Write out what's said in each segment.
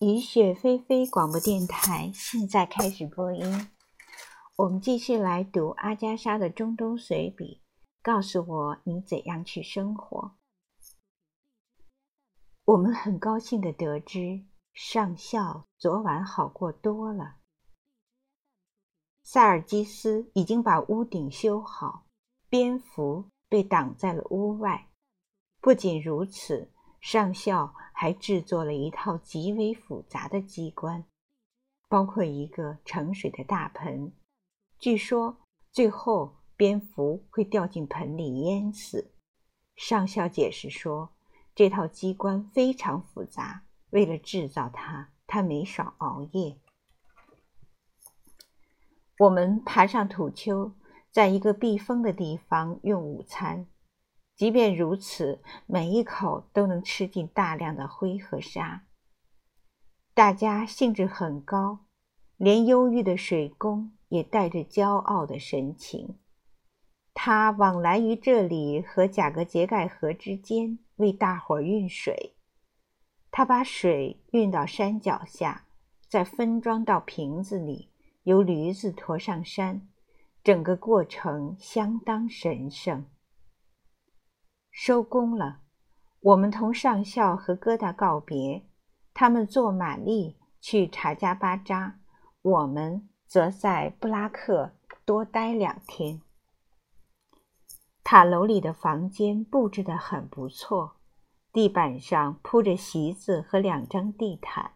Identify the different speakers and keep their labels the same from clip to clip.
Speaker 1: 雨雪霏霏广播电台现在开始播音。我们继续来读阿加莎的中东随笔。告诉我你怎样去生活。我们很高兴的得知上校昨晚好过多了。塞尔基斯已经把屋顶修好，蝙蝠被挡在了屋外。不仅如此。上校还制作了一套极为复杂的机关，包括一个盛水的大盆。据说最后蝙蝠会掉进盆里淹死。上校解释说，这套机关非常复杂，为了制造它，他没少熬夜。我们爬上土丘，在一个避风的地方用午餐。即便如此，每一口都能吃进大量的灰和沙。大家兴致很高，连忧郁的水工也带着骄傲的神情。他往来于这里和贾格杰盖河之间，为大伙儿运水。他把水运到山脚下，再分装到瓶子里，由驴子驮上山。整个过程相当神圣。收工了，我们同上校和疙瘩告别。他们坐马力去查加巴扎，我们则在布拉克多待两天。塔楼里的房间布置得很不错，地板上铺着席子和两张地毯。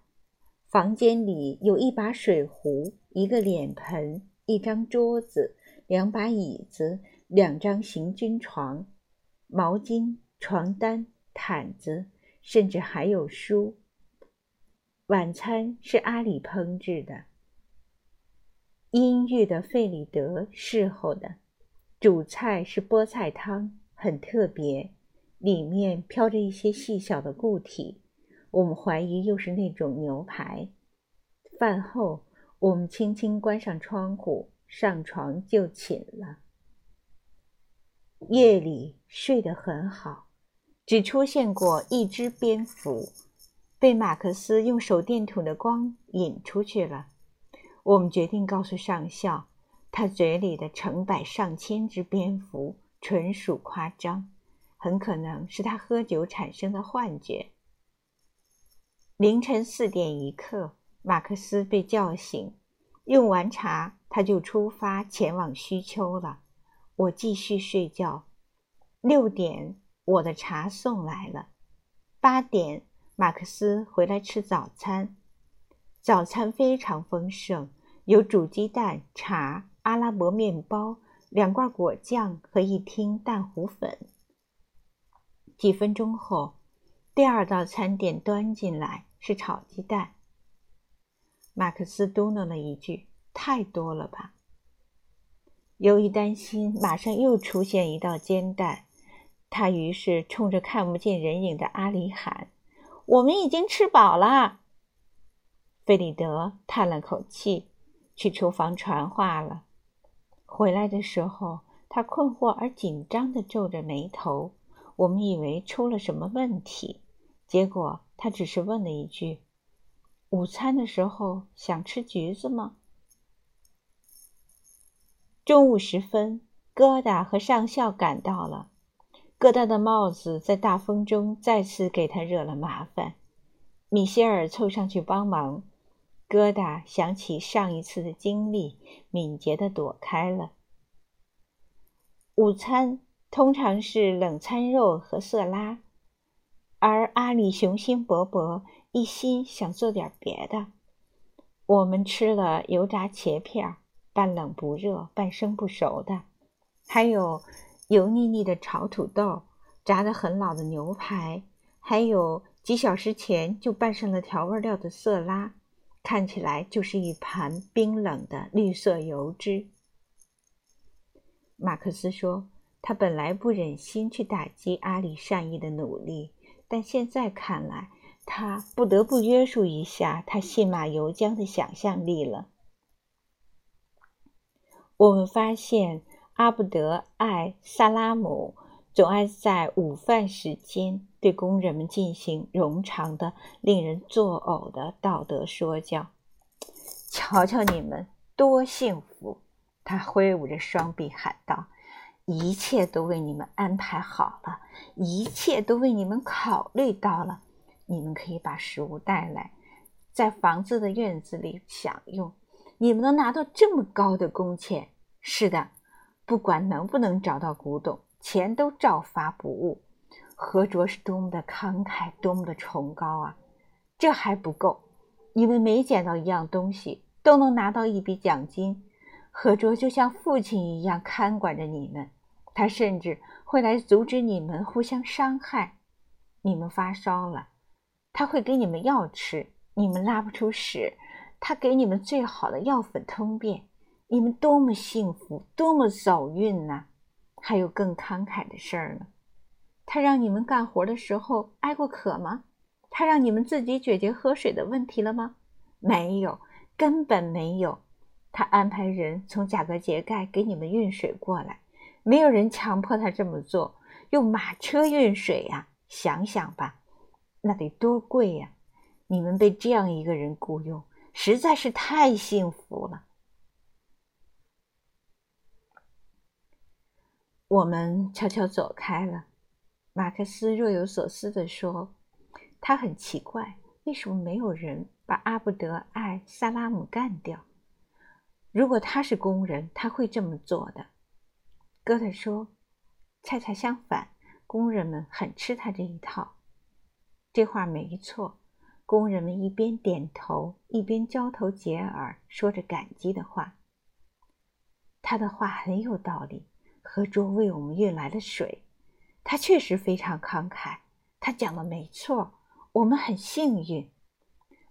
Speaker 1: 房间里有一把水壶、一个脸盆、一张桌子、两把椅子、两张行军床。毛巾、床单、毯子，甚至还有书。晚餐是阿里烹制的，阴郁的费里德侍候的。主菜是菠菜汤，很特别，里面飘着一些细小的固体，我们怀疑又是那种牛排。饭后，我们轻轻关上窗户，上床就寝了。夜里睡得很好，只出现过一只蝙蝠，被马克思用手电筒的光引出去了。我们决定告诉上校，他嘴里的成百上千只蝙蝠纯属夸张，很可能是他喝酒产生的幻觉。凌晨四点一刻，马克思被叫醒，用完茶，他就出发前往虚丘了。我继续睡觉。六点，我的茶送来了。八点，马克思回来吃早餐。早餐非常丰盛，有煮鸡蛋、茶、阿拉伯面包、两罐果酱和一听蛋糊粉。几分钟后，第二道餐点端进来，是炒鸡蛋。马克思嘟囔了一句：“太多了吧？”由于担心马上又出现一道煎蛋，他于是冲着看不见人影的阿里喊：“我们已经吃饱了。”费里德叹了口气，去厨房传话了。回来的时候，他困惑而紧张地皱着眉头。我们以为出了什么问题，结果他只是问了一句：“午餐的时候想吃橘子吗？”中午时分，疙瘩和上校赶到了。疙瘩的帽子在大风中再次给他惹了麻烦。米歇尔凑上去帮忙。疙瘩想起上一次的经历，敏捷地躲开了。午餐通常是冷餐肉和色拉，而阿里雄心勃勃，一心想做点别的。我们吃了油炸茄片儿。半冷不热、半生不熟的，还有油腻腻的炒土豆、炸得很老的牛排，还有几小时前就拌上了调味料的色拉，看起来就是一盘冰冷的绿色油脂。马克思说：“他本来不忍心去打击阿里善意的努力，但现在看来，他不得不约束一下他信马由缰的想象力了。”我们发现阿布德·艾·萨拉姆总爱在午饭时间对工人们进行冗长的、令人作呕的道德说教。瞧瞧你们多幸福！他挥舞着双臂喊道：“一切都为你们安排好了，一切都为你们考虑到了。你们可以把食物带来，在房子的院子里享用。你们能拿到这么高的工钱？是的，不管能不能找到古董，钱都照发不误。何卓是多么的慷慨，多么的崇高啊！这还不够，你们每捡到一样东西，都能拿到一笔奖金。何卓就像父亲一样看管着你们，他甚至会来阻止你们互相伤害。你们发烧了，他会给你们药吃；你们拉不出屎，他给你们最好的药粉通便。你们多么幸福，多么走运呐！还有更慷慨的事儿呢。他让你们干活的时候挨过渴吗？他让你们自己解决喝水的问题了吗？没有，根本没有。他安排人从贾格杰盖给你们运水过来，没有人强迫他这么做。用马车运水呀，想想吧，那得多贵呀！你们被这样一个人雇佣，实在是太幸福了。我们悄悄走开了。马克思若有所思地说：“他很奇怪，为什么没有人把阿布德·艾萨拉姆干掉？如果他是工人，他会这么做的。”哥特说：“恰恰相反，工人们很吃他这一套。”这话没错。工人们一边点头，一边交头接耳，说着感激的话。他的话很有道理。河中为我们运来了水。他确实非常慷慨，他讲的没错，我们很幸运。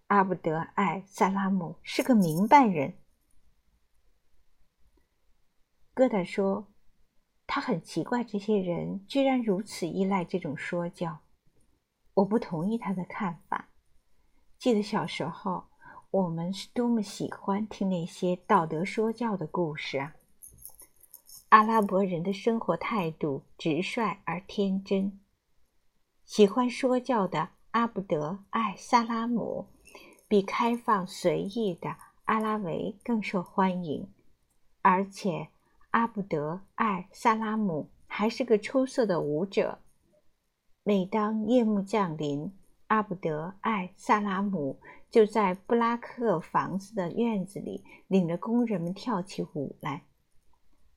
Speaker 1: 阿布德·艾萨拉姆是个明白人。戈达说：“他很奇怪，这些人居然如此依赖这种说教。”我不同意他的看法。记得小时候，我们是多么喜欢听那些道德说教的故事啊！阿拉伯人的生活态度直率而天真。喜欢说教的阿布德·艾萨拉姆比开放随意的阿拉维更受欢迎，而且阿布德·艾萨拉姆还是个出色的舞者。每当夜幕降临，阿布德·艾萨拉姆就在布拉克房子的院子里领着工人们跳起舞来。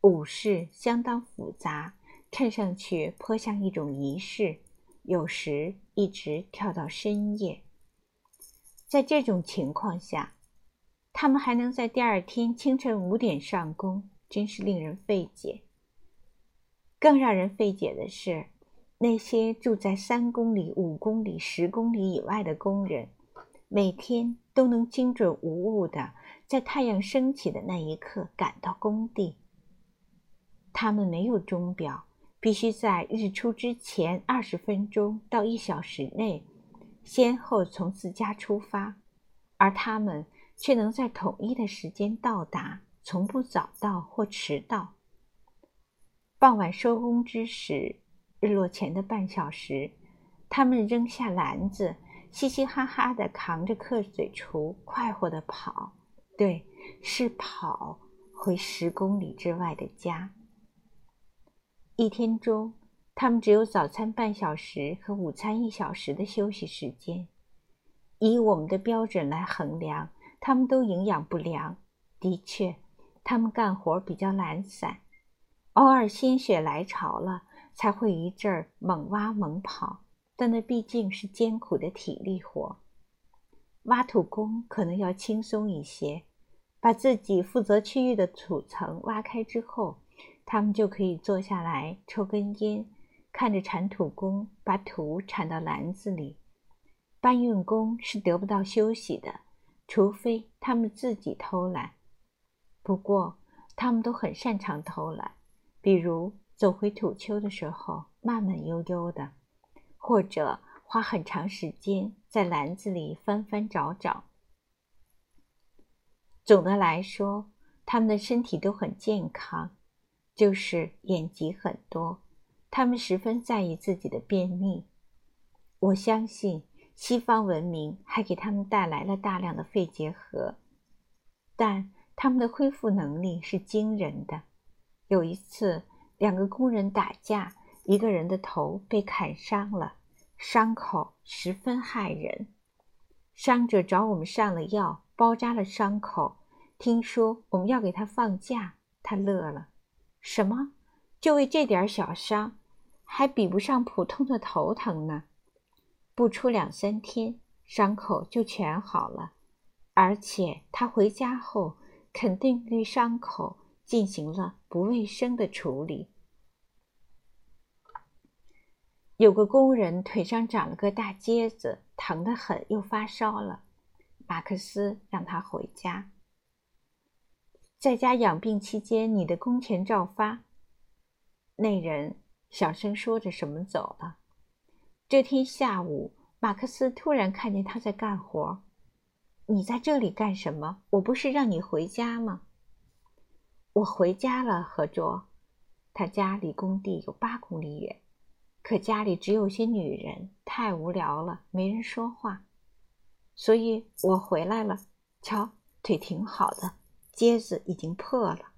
Speaker 1: 舞式相当复杂，看上去颇像一种仪式，有时一直跳到深夜。在这种情况下，他们还能在第二天清晨五点上工，真是令人费解。更让人费解的是，那些住在三公里、五公里、十公里以外的工人，每天都能精准无误的在太阳升起的那一刻赶到工地。他们没有钟表，必须在日出之前二十分钟到一小时内，先后从自家出发，而他们却能在统一的时间到达，从不早到或迟到。傍晚收工之时，日落前的半小时，他们扔下篮子，嘻嘻哈哈地扛着客嘴橱，快活地跑，对，是跑回十公里之外的家。一天中，他们只有早餐半小时和午餐一小时的休息时间。以我们的标准来衡量，他们都营养不良。的确，他们干活比较懒散，偶尔心血来潮了，才会一阵儿猛挖猛跑。但那毕竟是艰苦的体力活。挖土工可能要轻松一些，把自己负责区域的土层挖开之后。他们就可以坐下来抽根烟，看着铲土工把土铲到篮子里。搬运工是得不到休息的，除非他们自己偷懒。不过，他们都很擅长偷懒，比如走回土丘的时候慢慢悠悠的，或者花很长时间在篮子里翻翻找找。总的来说，他们的身体都很健康。就是眼疾很多，他们十分在意自己的便秘。我相信西方文明还给他们带来了大量的肺结核，但他们的恢复能力是惊人的。有一次，两个工人打架，一个人的头被砍伤了，伤口十分骇人。伤者找我们上了药，包扎了伤口。听说我们要给他放假，他乐了。什么？就为这点小伤，还比不上普通的头疼呢？不出两三天，伤口就全好了，而且他回家后肯定对伤口进行了不卫生的处理。有个工人腿上长了个大疖子，疼得很，又发烧了。马克思让他回家。在家养病期间，你的工钱照发。那人小声说着什么走了。这天下午，马克思突然看见他在干活。你在这里干什么？我不是让你回家吗？我回家了，何卓。他家离工地有八公里远，可家里只有些女人，太无聊了，没人说话，所以我回来了。瞧，腿挺好的。结子已经破了。